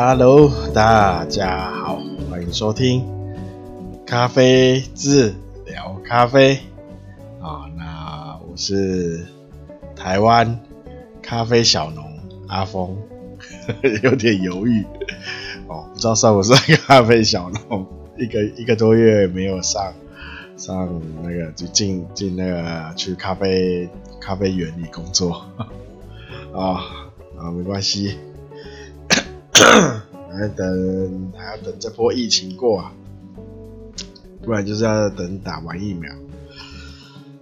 Hello，大家好，欢迎收听咖啡治疗咖啡啊。那我是台湾咖啡小农阿峰，有点犹豫哦，不知道算不算咖啡小农？一个一个多月没有上上那个，就进进那个去咖啡咖啡园里工作啊啊，没关系。还要等还要等这波疫情过啊，不然就是要等打完疫苗。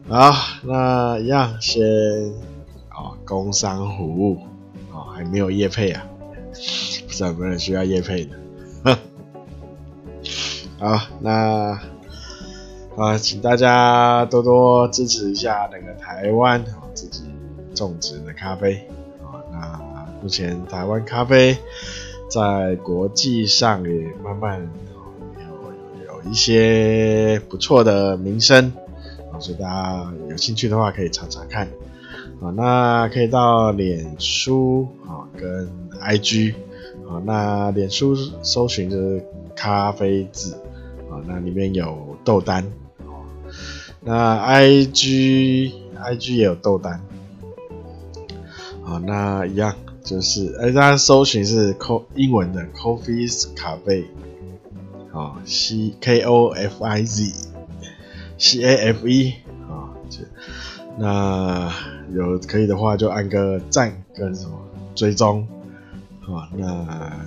好，那一样先哦，工商服务哦，还没有业配啊，不知道有没有人需要业配的。好，那啊，请大家多多支持一下那个台湾自己种植的咖啡啊。那目前台湾咖啡。在国际上也慢慢有有一些不错的名声啊，所以大家有兴趣的话可以查查看啊。那可以到脸书啊跟 IG 啊，那脸书搜寻就是咖啡志啊，那里面有豆丹啊，那 IG IG 也有豆丹啊，那一样。就是，哎，大家搜寻是 co 英文的 Coffee Cafe，啊，C K O F I Z C A F E，啊，那有可以的话就按个赞跟什么追踪，啊，那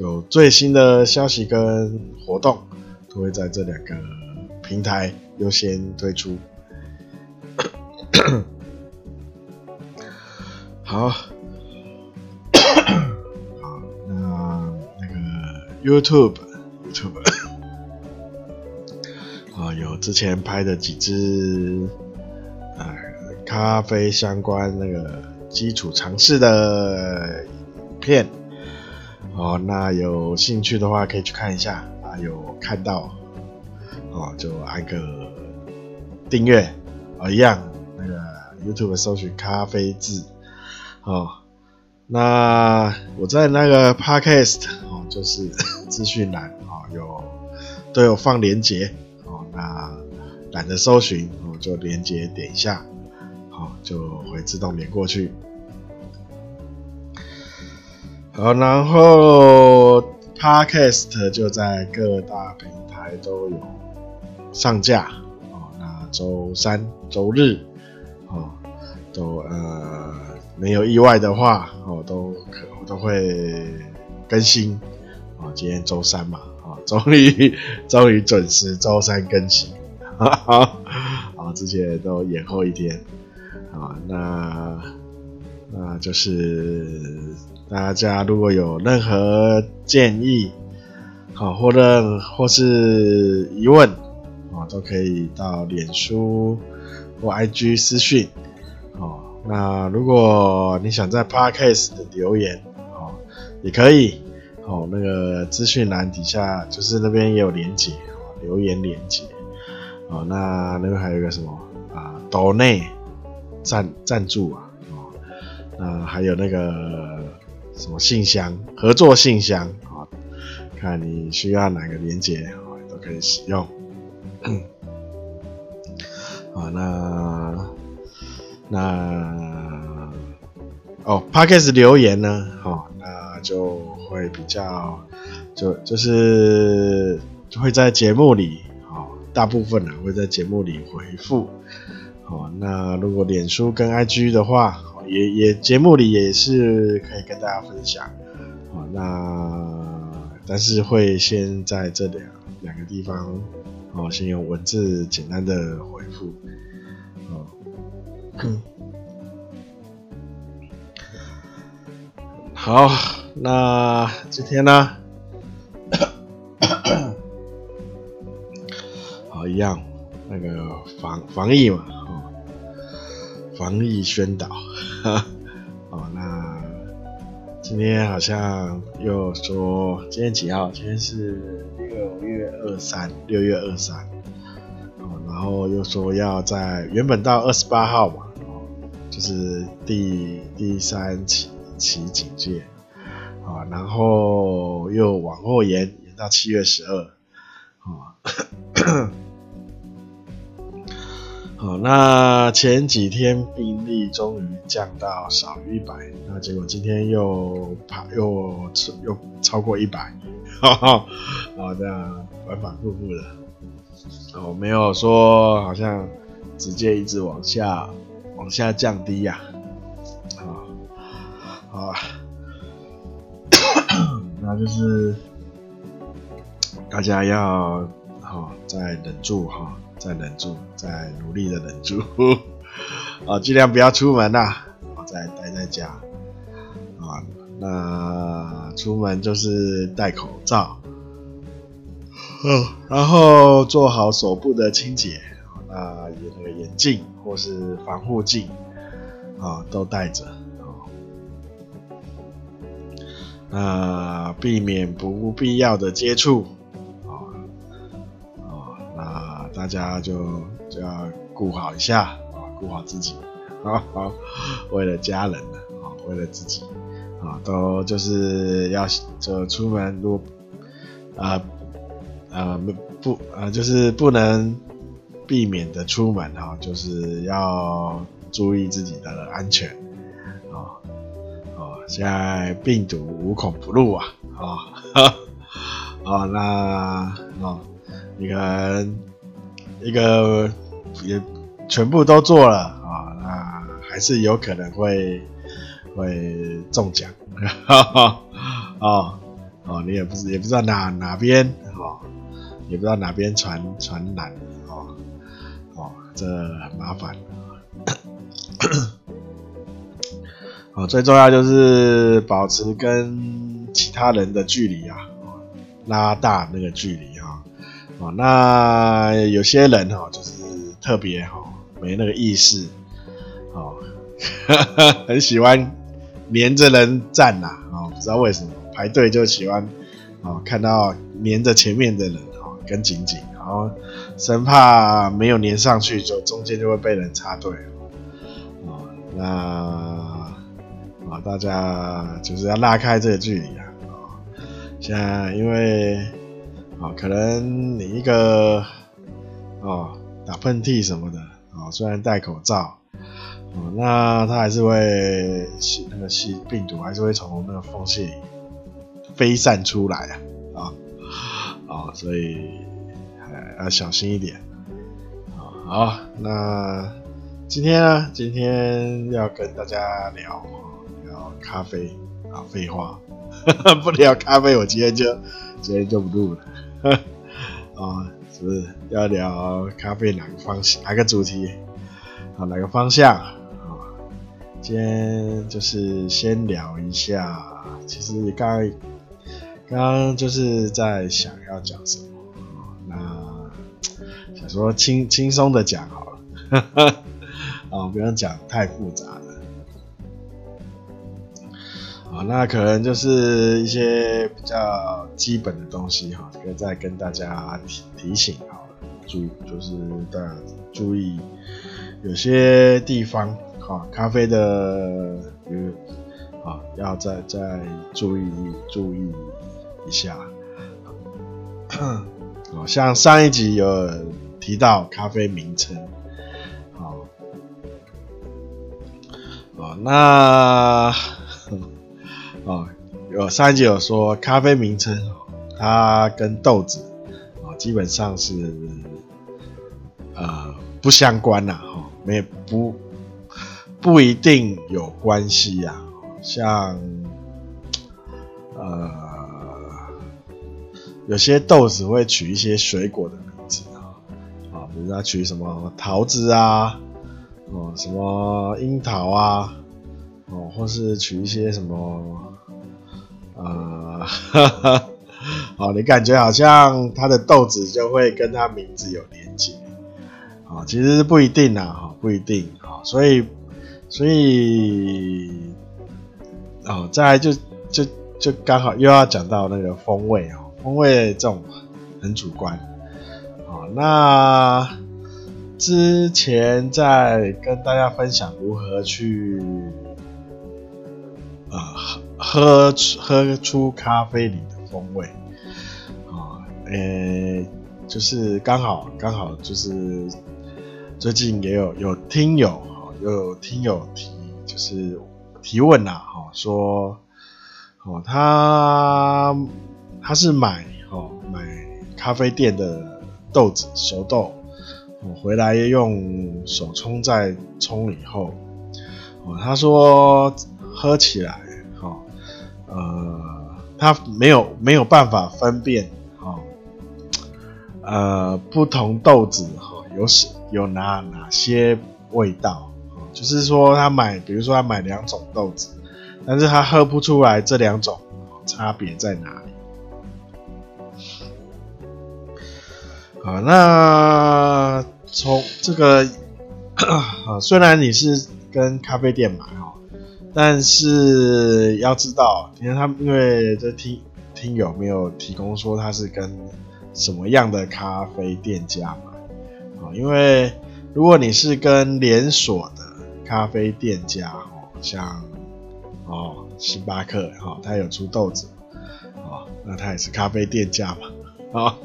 有最新的消息跟活动都会在这两个平台优先推出。好。YouTube，YouTube，啊，有之前拍的几支呃咖啡相关那个基础常识的影片，哦，那有兴趣的话可以去看一下啊，有看到哦就按个订阅啊，一样那个 YouTube 搜寻咖啡字。哦，那我在那个 Podcast，就是。资讯栏啊，有都有放连接哦，那懒得搜寻哦，就连接点一下，好，就会自动连过去。好，然后 Podcast 就在各大平台都有上架哦，那周三、周日哦，都呃没有意外的话哦，都可都会更新。今天周三嘛，啊，终于终于准时周三更新，哈哈，啊，之前都延后一天，啊，那那就是大家如果有任何建议，好，或者或是疑问，啊，都可以到脸书或 IG 私讯，哦，那如果你想在 Podcast 留言，哦，也可以。哦，那个资讯栏底下就是那边也有连接，哦，留言连接，哦，那那个还有一个什么啊，抖内赞赞助啊，哦，那还有那个什么信箱合作信箱啊，哦，看你需要哪个连接，哦，都可以使用。啊，哦，那那哦，Podcast 留言呢，哦，就。会比较，就就是会在节目里，哦，大部分呢会在节目里回复，哦，那如果脸书跟 IG 的话，也也节目里也是可以跟大家分享，哦，那但是会先在这两两个地方，哦，先用文字简单的回复，哦，嗯，好。那今天呢？好，一样那个防防疫嘛，哦，防疫宣导，哦，那今天好像又说今天几号？今天是六月二三，六月二三，哦，然后又说要在原本到二十八号嘛，哦，就是第第三期期警戒。啊，然后又往后延延到七月十二，啊，好，那前几天病例终于降到少于一百，那结果今天又爬又又超过一百，哈哈，啊，这样反反复复的，哦，没有说好像直接一直往下往下降低呀，啊，好。就是大家要好、哦，再忍住哈、哦，再忍住，再努力的忍住，啊，尽量不要出门呐，啊，再待在家，啊，那出门就是戴口罩，嗯，然后做好手部的清洁，那那个眼镜或是防护镜，啊，都戴着。那避免不必要的接触，啊、啊，那大家就就要顾好一下啊，顾好自己啊，为了家人啊，为了自己啊，都就是要就出门如果啊啊不啊就是不能避免的出门哈，就是要注意自己的安全。现在病毒无孔不入啊！啊、哦哦，那啊、哦，你可能一个也全部都做了啊、那还是有可能会会中奖，哈 哈，哦哦，你也不知也不知道哪哪边哦，也不知道哪边传传染哦哦，这很麻烦。啊，最重要就是保持跟其他人的距离啊，拉大那个距离啊。啊，那有些人哈，就是特别哈，没那个意识，哦，很喜欢黏着人站呐，啊，不知道为什么排队就喜欢啊，看到黏着前面的人啊，跟紧紧，然后生怕没有黏上去，就中间就会被人插队，啊，那。啊，大家就是要拉开这个距离啊！现在因为啊，可能你一个哦打喷嚏什么的啊，虽然戴口罩，哦，那它还是会吸那个吸病毒，还是会从那个缝隙飞散出来啊！啊啊，所以还要小心一点啊！好，那今天呢？今天要跟大家聊。咖啡啊，废话，不聊咖啡，我今天就今天就不录了。啊，是不是要聊咖啡哪个方向，哪个主题？啊，哪个方向？啊，今天就是先聊一下。其实刚刚刚刚就是在想要讲什么，那想说轻轻松的讲好了，啊，不用讲太复杂的。啊，那可能就是一些比较基本的东西哈，可以再跟大家提提醒好了，注就是大家注意，有些地方哈，咖啡的，比如啊，要再再注意注意一下。啊，像上一集有提到咖啡名称，好，哦，那。啊，有上一集有说咖啡名称，它跟豆子啊基本上是呃不相关呐，哈，没不不一定有关系呀。像呃有些豆子会取一些水果的名字啊，啊，比如说取什么桃子啊，哦，什么樱桃啊，哦，或是取一些什么。啊，哈哈，好，你感觉好像它的豆子就会跟它名字有连接，啊，其实是不一定呐，哈，不一定，啊，所以，所以，哦，再来就就就刚好又要讲到那个风味哦，风味这种很主观，啊，那之前在跟大家分享如何去，啊。喝喝出咖啡里的风味啊，呃、就是刚好刚好就是最近也有有听友哈有听友提就是提问呐，哈，说哦他他是买哦买咖啡店的豆子熟豆，我回来用手冲再冲以后，哦他说喝起来。呃，他没有没有办法分辨，哈，呃，不同豆子哈有什有哪哪些味道，就是说他买，比如说他买两种豆子，但是他喝不出来这两种差别在哪里。好，那从这个，啊，虽然你是跟咖啡店买哈。但是要知道，因为他们因为这听听友没有提供说他是跟什么样的咖啡店家嘛，因为如果你是跟连锁的咖啡店家，哦，像哦星巴克哈，他有出豆子，哦，那他也是咖啡店家嘛，啊，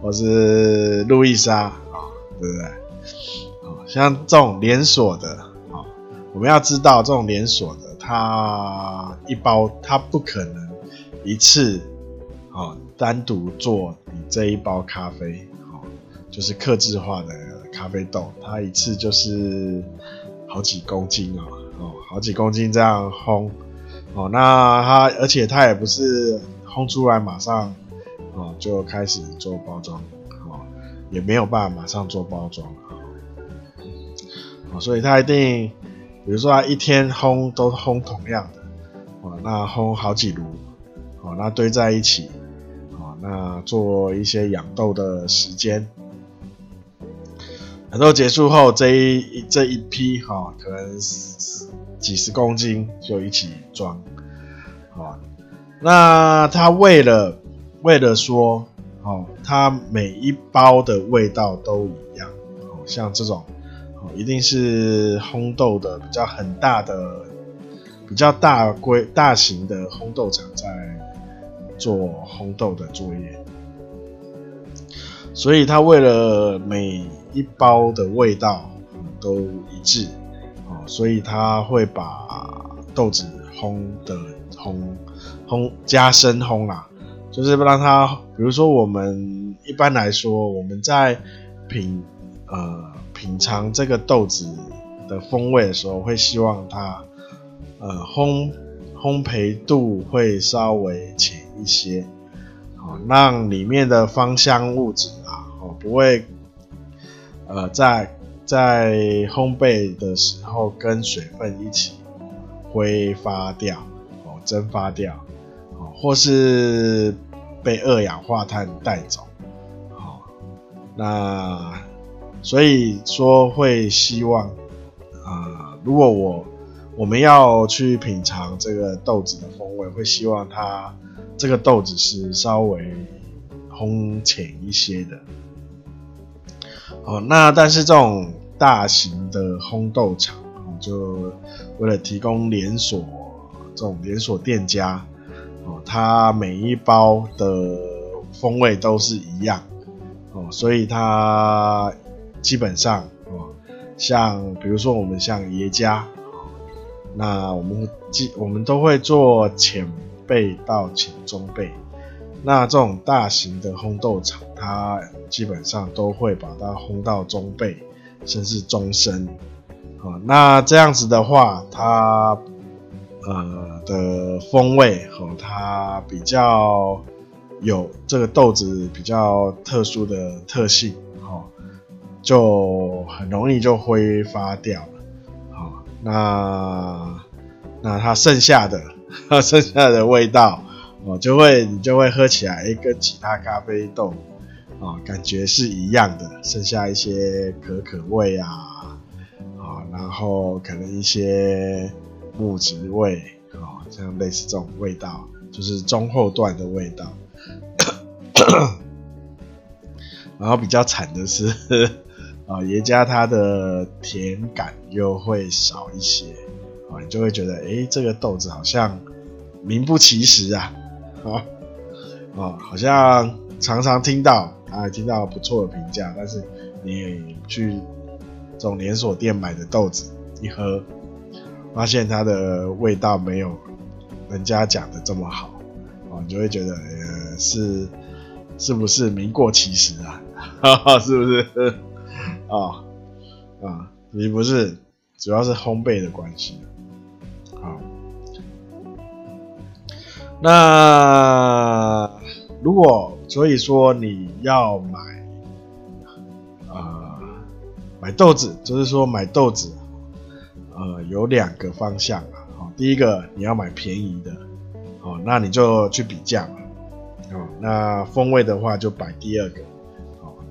或是路易莎啊，对不对？像这种连锁的。我们要知道，这种连锁的，它一包它不可能一次，哦，单独做你这一包咖啡，哦，就是克制化的咖啡豆，它一次就是好几公斤哦，哦，好几公斤这样烘，哦，那它而且它也不是烘出来马上，哦，就开始做包装，哦，也没有办法马上做包装，哦，所以它一定。比如说，他一天烘都烘同样的，哦，那烘好几炉，哦，那堆在一起，哦，那做一些养豆的时间，养豆结束后，这一这一批哈、可能几十公斤就一起装，哦，那他为了为了说，哦，他每一包的味道都一样，哦，像这种。一定是烘豆的比较很大的、比较大规、大型的烘豆厂在做烘豆的作业，所以他为了每一包的味道都一致，所以他会把豆子烘的烘烘加深烘啦，就是让它，比如说我们一般来说我们在品呃。品尝这个豆子的风味的时候，会希望它，呃，烘烘焙度会稍微浅一些，哦，让里面的芳香物质啊，哦，不会，呃，在在烘焙的时候跟水分一起挥发掉，哦，蒸发掉，哦，或是被二氧化碳带走，哦，那。所以说会希望，啊、如果我我们要去品尝这个豆子的风味，会希望它这个豆子是稍微烘浅一些的。哦，那但是这种大型的烘豆厂，就为了提供连锁这种连锁店家，哦，它每一包的风味都是一样，哦，所以它。基本上哦，像比如说我们像爷爷家，那我们基我们都会做浅焙到浅中焙。那这种大型的烘豆厂，它基本上都会把它烘到中焙，甚至中深。啊，那这样子的话，它呃的风味和它比较有这个豆子比较特殊的特性。就很容易就挥发掉了，好，那那它剩下的，剩下的味道，哦，就会你就会喝起来，跟其他咖啡豆，啊，感觉是一样的，剩下一些可可味啊，啊，然后可能一些木质味，啊，像类似这种味道，就是中后段的味道，然后比较惨的是。啊，爷家它的甜感又会少一些，啊，你就会觉得，哎，这个豆子好像名不其实啊，啊啊，好像常常听到啊，听到不错的评价，但是你去这种连锁店买的豆子一喝，发现它的味道没有人家讲的这么好，啊，你就会觉得呃是是不是名过其实啊？哈哈，是不是？啊啊，你不是，主要是烘焙的关系。好，那如果所以说你要买啊、买豆子，就是说买豆子，呃，有两个方向啊。第一个你要买便宜的，哦，那你就去比价嘛。哦，那风味的话就摆第二个。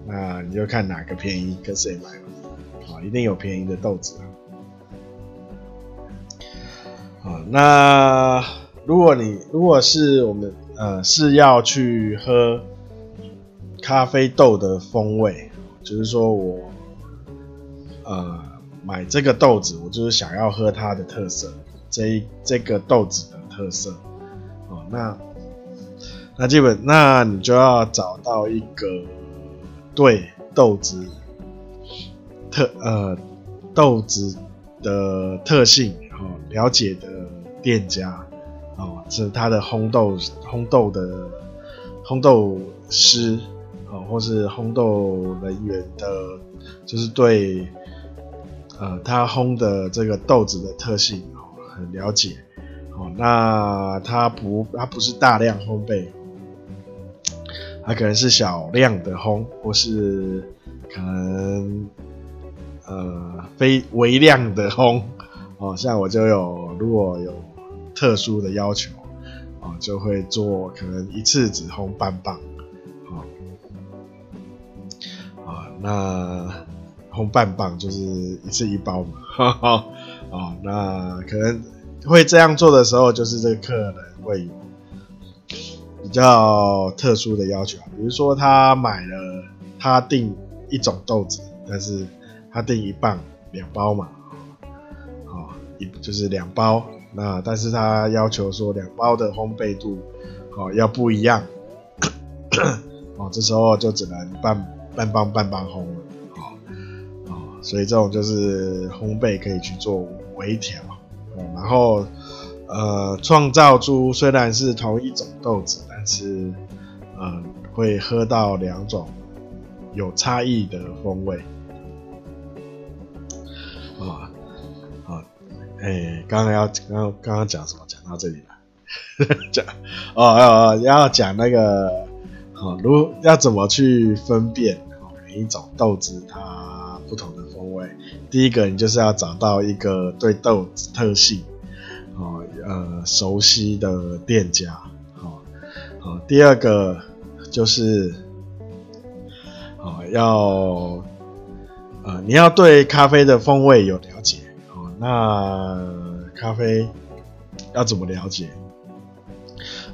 那你就看哪个便宜跟谁买嘛，啊，一定有便宜的豆子啊。啊，那如果你如果是我们呃是要去喝咖啡豆的风味，就是说我呃买这个豆子，我就是想要喝它的特色，这一这个豆子的特色，哦，那那基本那你就要找到一个。对豆子特呃豆子的特性哦了解的店家哦，是他的烘豆烘豆的烘豆师哦，或是烘豆人员的，就是对呃他烘的这个豆子的特性哦很了解哦，那他不他不是大量烘焙。它可能是小量的烘，或是可能呃非微量的烘哦。像我就有，如果有特殊的要求哦，就会做可能一次只烘半磅哦。啊，那烘半磅就是一次一包嘛。哈 哈哦，那可能会这样做的时候，就是这个客人会。比较特殊的要求，比如说他买了，他订一种豆子，但是他订一磅两包嘛，哦，一就是两包，那但是他要求说两包的烘焙度，哦要不一样，哦这时候就只能半半磅半磅烘了，哦哦，所以这种就是烘焙可以去做微调，哦，然后。呃，创造出虽然是同一种豆子，是呃，会喝到两种有差异的风味。啊啊，哎，刚刚要刚刚刚讲什么？讲到这里了，讲哦哦哦，要讲那个，好，如要怎么去分辨每一种豆子它不同的风味？第一个，你就是要找到一个对豆子特性。哦，呃，熟悉的店家，好，第二个就是，哦，要，呃，你要对咖啡的风味有了解，哦，那咖啡要怎么了解？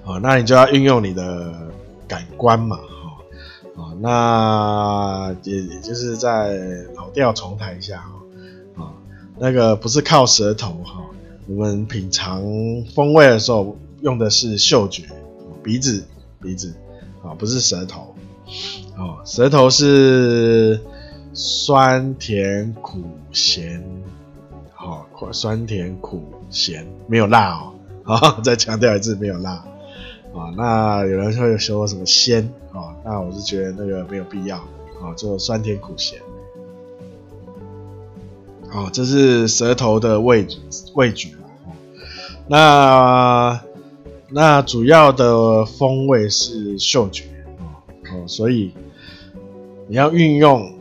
哦，那你就要运用你的感官嘛，哈，哦，那也也就是在老调重弹一下，哈，啊，那个不是靠舌头，哈。我们品尝风味的时候用的是嗅觉，鼻子，鼻子，啊，不是舌头，哦，舌头是酸甜苦咸，好，酸甜苦咸，没有辣哦，好，再强调一次，没有辣，啊，那有人会说什么鲜，啊，那我是觉得那个没有必要，啊，就酸甜苦咸。哦，这是舌头的味味觉？那那主要的风味是嗅觉哦，所以你要运用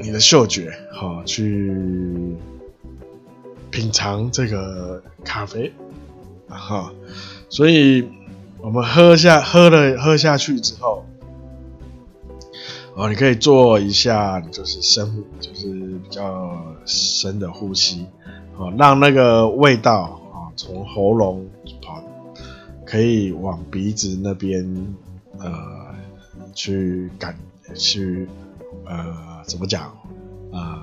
你的嗅觉好去品尝这个咖啡啊哈，所以我们喝下喝了喝下去之后。哦，你可以做一下，就是深，就是比较深的呼吸，哦，让那个味道啊从喉咙，可以往鼻子那边呃去感去呃怎么讲？呃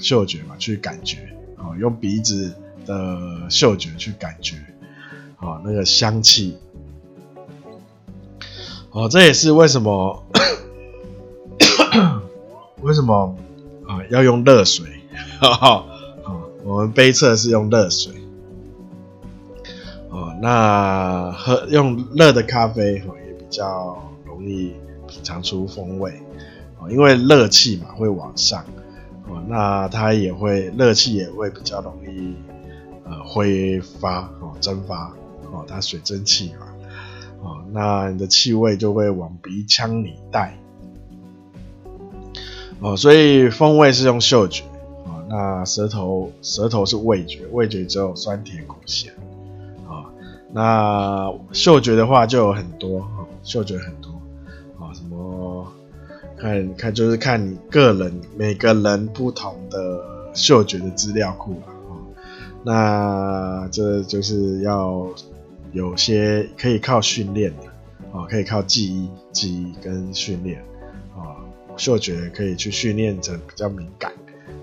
嗅觉嘛，去感觉，哦，用鼻子的嗅觉去感觉，哦，那个香气，哦，这也是为什么 为什么啊要用热水，哈 哈，我们杯测是用热水，哦，那喝用热的咖啡哦也比较容易品尝出风味，哦，因为热气嘛会往上，哦，那它也会热气也会比较容易呃挥发哦蒸发。哦，它水蒸气嘛，哦，那你的气味就会往鼻腔里带，哦，所以风味是用嗅觉，哦，那舌头舌头是味觉，味觉只有酸甜苦咸，那嗅觉的话就有很多，哦，嗅觉很多，啊，什么看看就是看你个人每个人不同的嗅觉的资料库了，啊，那这就是要。有些可以靠训练的啊，可以靠记忆、记忆跟训练啊，嗅觉可以去训练成比较敏感。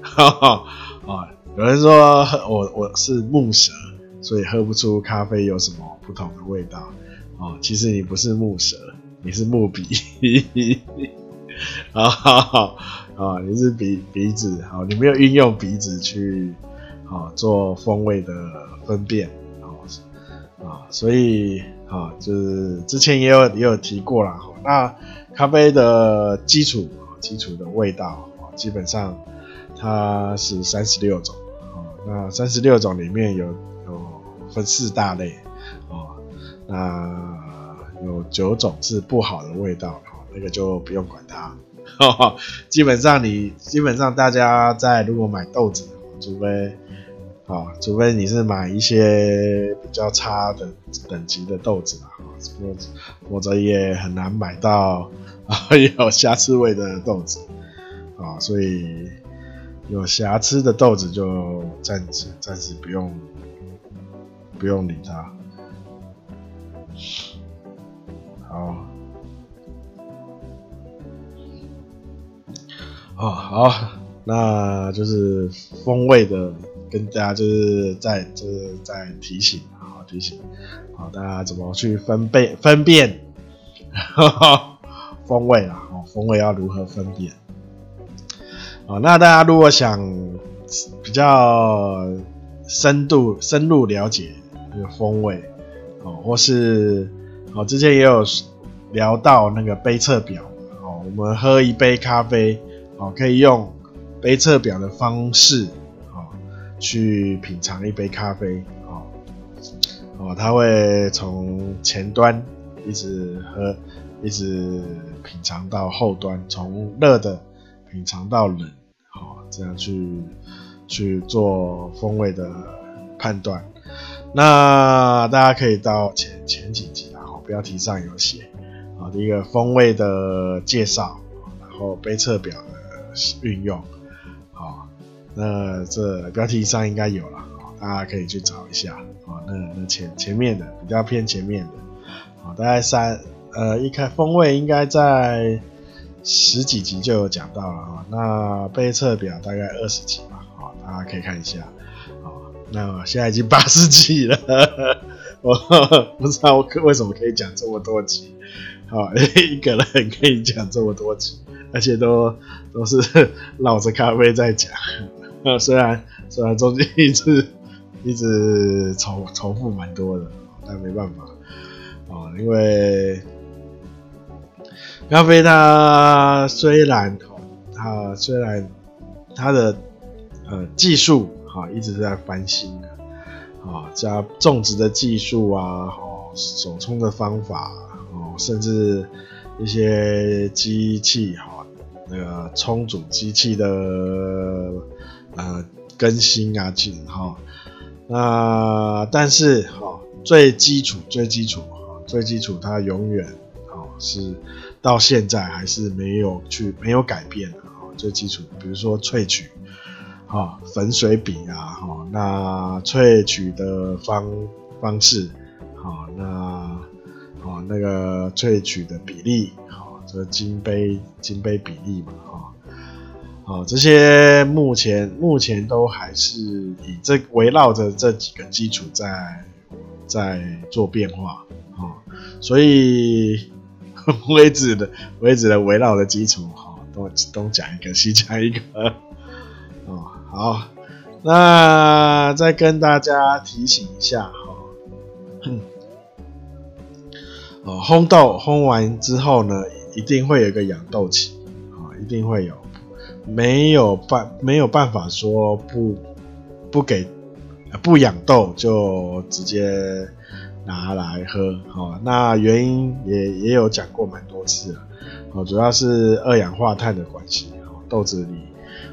哈哈啊，有人说我我是木蛇，所以喝不出咖啡有什么不同的味道哦。其实你不是木舌，你是木鼻。啊 啊，你是鼻鼻子，好，你没有运用鼻子去啊做风味的分辨。啊，所以啊，就是之前也有也有提过啦。那咖啡的基础基础的味道啊，基本上它是三十六种啊。那三十六种里面有分四大类啊，那有九种是不好的味道，那个就不用管它。哈哈基本上你基本上大家在如果买豆子，除非。啊，除非你是买一些比较差的等级的豆子啊，否则也很难买到啊有瑕疵味的豆子啊，所以有瑕疵的豆子就暂时暂时不用不用理他。好，哦好，那就是风味的。跟大家就是在就是在提醒啊，提醒好大家怎么去分辨分辨 风味啦，哦，风味要如何分辨？哦，那大家如果想比较深度深入了解那个风味哦，或是哦之前也有聊到那个杯测表哦，我们喝一杯咖啡哦，可以用杯测表的方式哦。去品尝一杯咖啡，哦，哦，他会从前端一直喝，一直品尝到后端，从热的品尝到冷，哦，这样去去做风味的判断。那大家可以到前前几集啊，标题上有写，啊，第一个风味的介绍，然后杯测表的运用。那这标题上应该有了，大家可以去找一下啊。那那前前面的比较偏前面的，啊，大概三呃一开风味应该在十几集就有讲到了啊。那杯测表大概二十集吧，啊，大家可以看一下啊。那现在已经八十集了，我不知道我为什么可以讲这么多集，啊，一个人可以讲这么多集，而且都都是 绕着咖啡在讲。呃，虽然虽然中间一直一直重重复蛮多的，但没办法哦，因为咖啡它虽然它虽然它的呃技术哈一直在翻新的啊，加种植的技术啊，哦手冲的方法哦，甚至一些机器哈那个冲煮机器的。呃，更新啊，进哈，那但是哈，最基础、最基础哈，最基础它永远哦是到现在还是没有去没有改变的哈，最基础，比如说萃取，哈，粉水比啊，哈，那萃取的方方式，好，那好那个萃取的比例，好，这金杯金杯比例嘛，哈。哦，这些目前目前都还是以这围绕着这几个基础在在做变化，哦，所以微子的微子的围绕的基础，哈，东东讲一个，西讲一个，哦，好，那再跟大家提醒一下，哈，哦，烘豆烘完之后呢，一定会有一个养豆期，啊，一定会有，没有办没有办法说不不给。不养豆就直接拿来喝，哦，那原因也也有讲过蛮多次了，哦，主要是二氧化碳的关系，哦，豆子里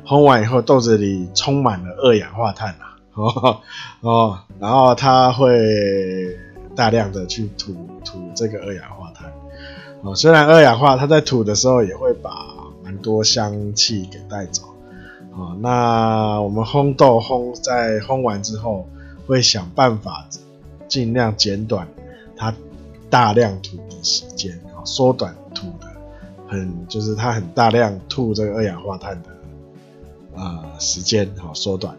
烘完以后，豆子里充满了二氧化碳啊，哦哦，然后它会大量的去吐吐这个二氧化碳，哦，虽然二氧化它在吐的时候也会把蛮多香气给带走。啊，那我们烘豆烘在烘完之后，会想办法尽量减短它大量吐的时间，啊，缩短吐的很就是它很大量吐这个二氧化碳的呃时间，好缩短。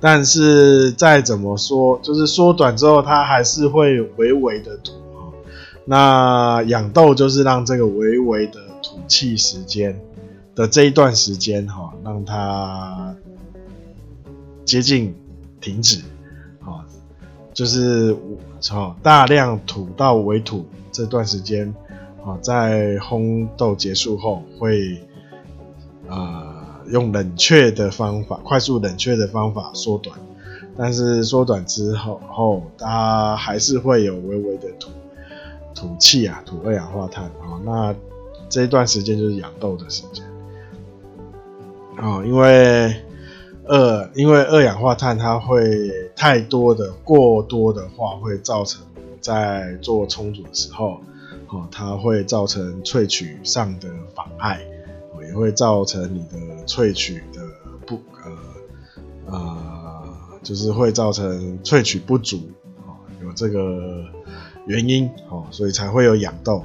但是再怎么说，就是缩短之后，它还是会微微的吐。那养豆就是让这个微微的吐气时间。的这一段时间哈，让它接近停止，啊，就是从大量吐到微吐这段时间，啊，在烘豆结束后会啊用冷却的方法，快速冷却的方法缩短，但是缩短之后后，它还是会有微微的吐吐气啊，吐二氧化碳啊，那这一段时间就是养豆的时间。哦，因为二因为二氧化碳它会太多的过多的话，会造成在做冲煮的时候，哦，它会造成萃取上的妨碍，也会造成你的萃取的不呃呃，就是会造成萃取不足，哦，有这个原因，哦，所以才会有养豆，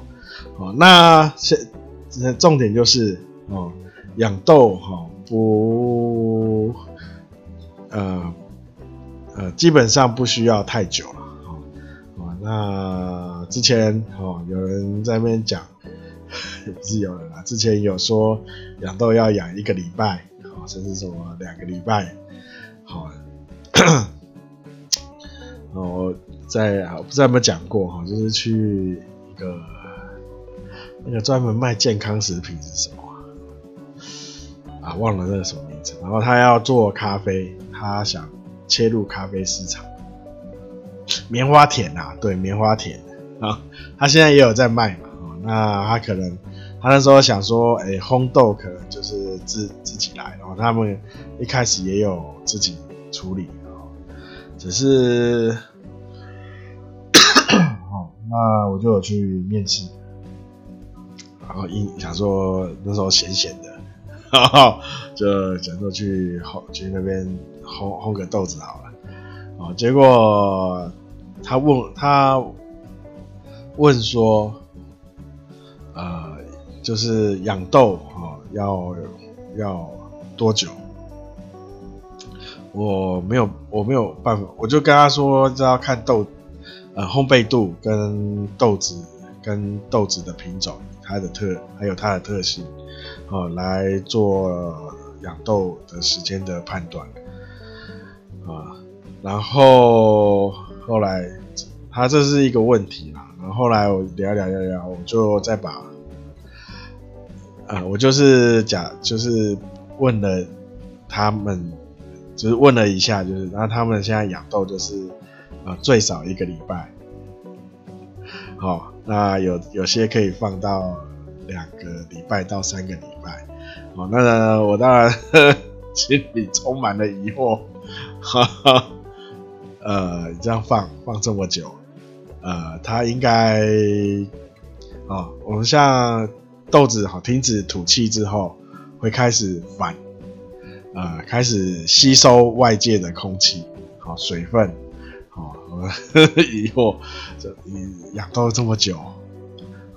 哦，那现重点就是哦，养豆哈。哦不，呃，呃，基本上不需要太久了，哦，哦，那之前哦，有人在那边讲，不 是有人啊，之前有说养豆要养一个礼拜，哦，甚至什么两个礼拜，好，哦，在不知道有没有讲过哈，就是去一个那个专门卖健康食品是什么？啊，忘了那个什么名字。然后他要做咖啡，他想切入咖啡市场。棉花田啊，对，棉花田啊，他现在也有在卖嘛。那他可能他那时候想说，哎，烘豆可能就是自自己来，然后他们一开始也有自己处理，哦，只是，哦，那我就有去面试，然后一想说那时候闲闲的。哈哈，就想说去烘去那边烘烘个豆子好了，哦，结果他问他问说，就是养豆哦，要要多久？我没有我没有办法，我就跟他说，这要看豆呃烘焙度跟豆子跟豆子的品种，它的特还有它的特性。哦，来做养豆的时间的判断，啊，然后后来他这是一个问题嘛，然后后来我聊聊聊聊，我就再把，啊，我就是假就是问了他们，就是问了一下，就是那他们现在养豆就是啊最少一个礼拜，好，那有有些可以放到。两个礼拜到三个礼拜，哦，那呢我当然 心里充满了疑惑，哈哈，呃，这样放放这么久，呃，它应该，哦，我们像豆子哈停止吐气之后，会开始反，呃，开始吸收外界的空气，好、水分，好、哦，疑惑，这养豆这么久，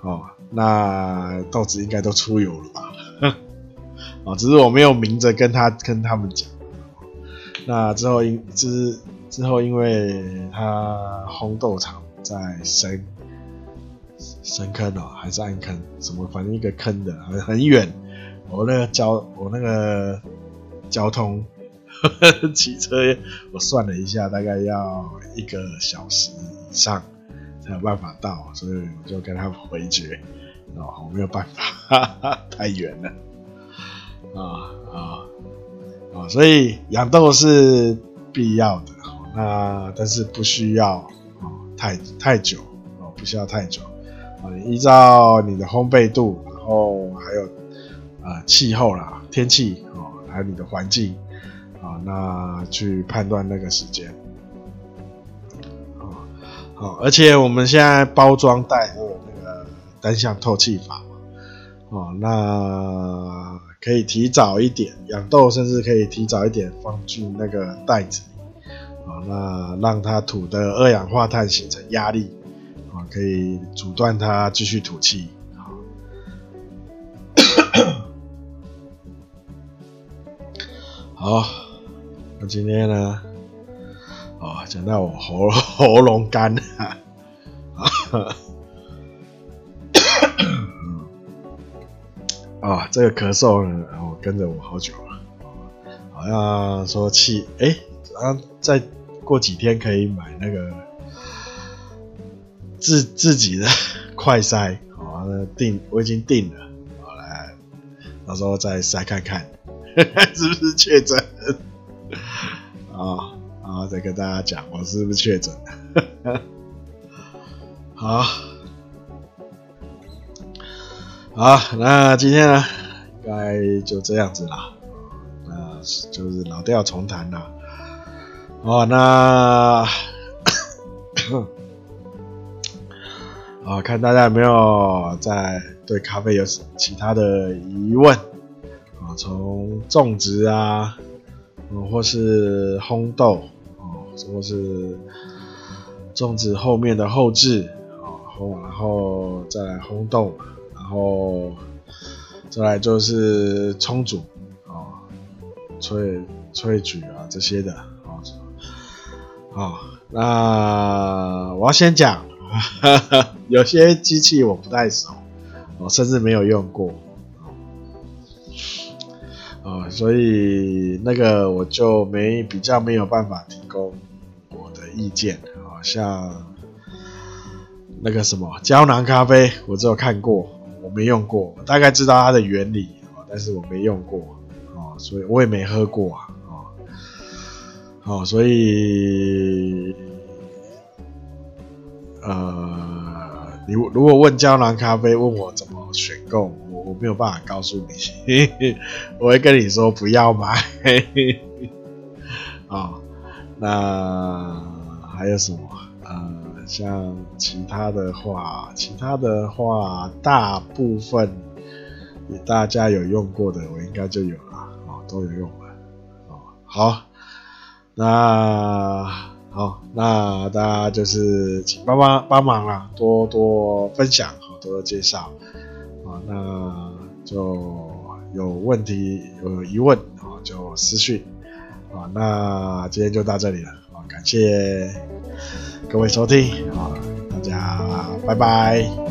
哦。那豆子应该都出油了吧？啊，只是我没有明着跟他跟他们讲。那之后因就是之后因为他烘豆厂在生深坑哦，还是暗坑，什么反正一个坑的，很很远。我那个交我那个交通 骑车，我算了一下，大概要一个小时以上才有办法到，所以我就跟他回绝，哦，我没有办法，哈哈，太远了，啊啊啊！所以养豆是必要的，那但是不需要啊太太久哦，不需要太久啊，依照你的烘焙度，然后还有。啊，气候啦，天气哦，还有你的环境啊，那去判断那个时间啊，好，而且我们现在包装袋都有那个单向透气法哦，那可以提早一点养豆，甚至可以提早一点放进那个袋子里啊，那让它吐的二氧化碳形成压力可以阻断它继续吐气。好，那今天呢？哦，讲到我喉喉咙干啊，啊，这个咳嗽呢，我跟着我好久了，好像说气，哎、欸，啊，再过几天可以买那个自自己的 快筛，好，那定我已经定了，好来，到时候再筛看看。是不是确诊？啊 啊！再跟大家讲，我是不是确诊？好，好，那今天呢，应该就这样子啦。那就是老调重弹了。哦，那，啊，看大家有没有在对咖啡有其他的疑问啊？从种植啊，嗯或是烘豆，啊，或是种植后面的后制，哦，然后再来烘豆，然后再来就是冲煮，啊，萃萃取啊这些的，啊，好，那我要先讲，哈 哈有些机器我不太熟，我甚至没有用过。哦，所以那个我就没比较没有办法提供我的意见，好、像那个什么胶囊咖啡，我只有看过，我没用过，大概知道它的原理，哦，但是我没用过，哦，所以我也没喝过啊，哦，好、哦，所以呃，你如果问胶囊咖啡，问我怎么选购。我我没有办法告诉你，我会跟你说不要买。啊、那还有什么？呃，像其他的话，其他的话，大部分大家有用过的，我应该就有了，哦，都有用了。哦，好，那好，那大家就是请帮帮帮忙啊，多多分享，好多多介绍。啊那就有问题有疑问啊，就私讯啊。那今天就到这里了啊，感谢各位收听啊，大家拜拜。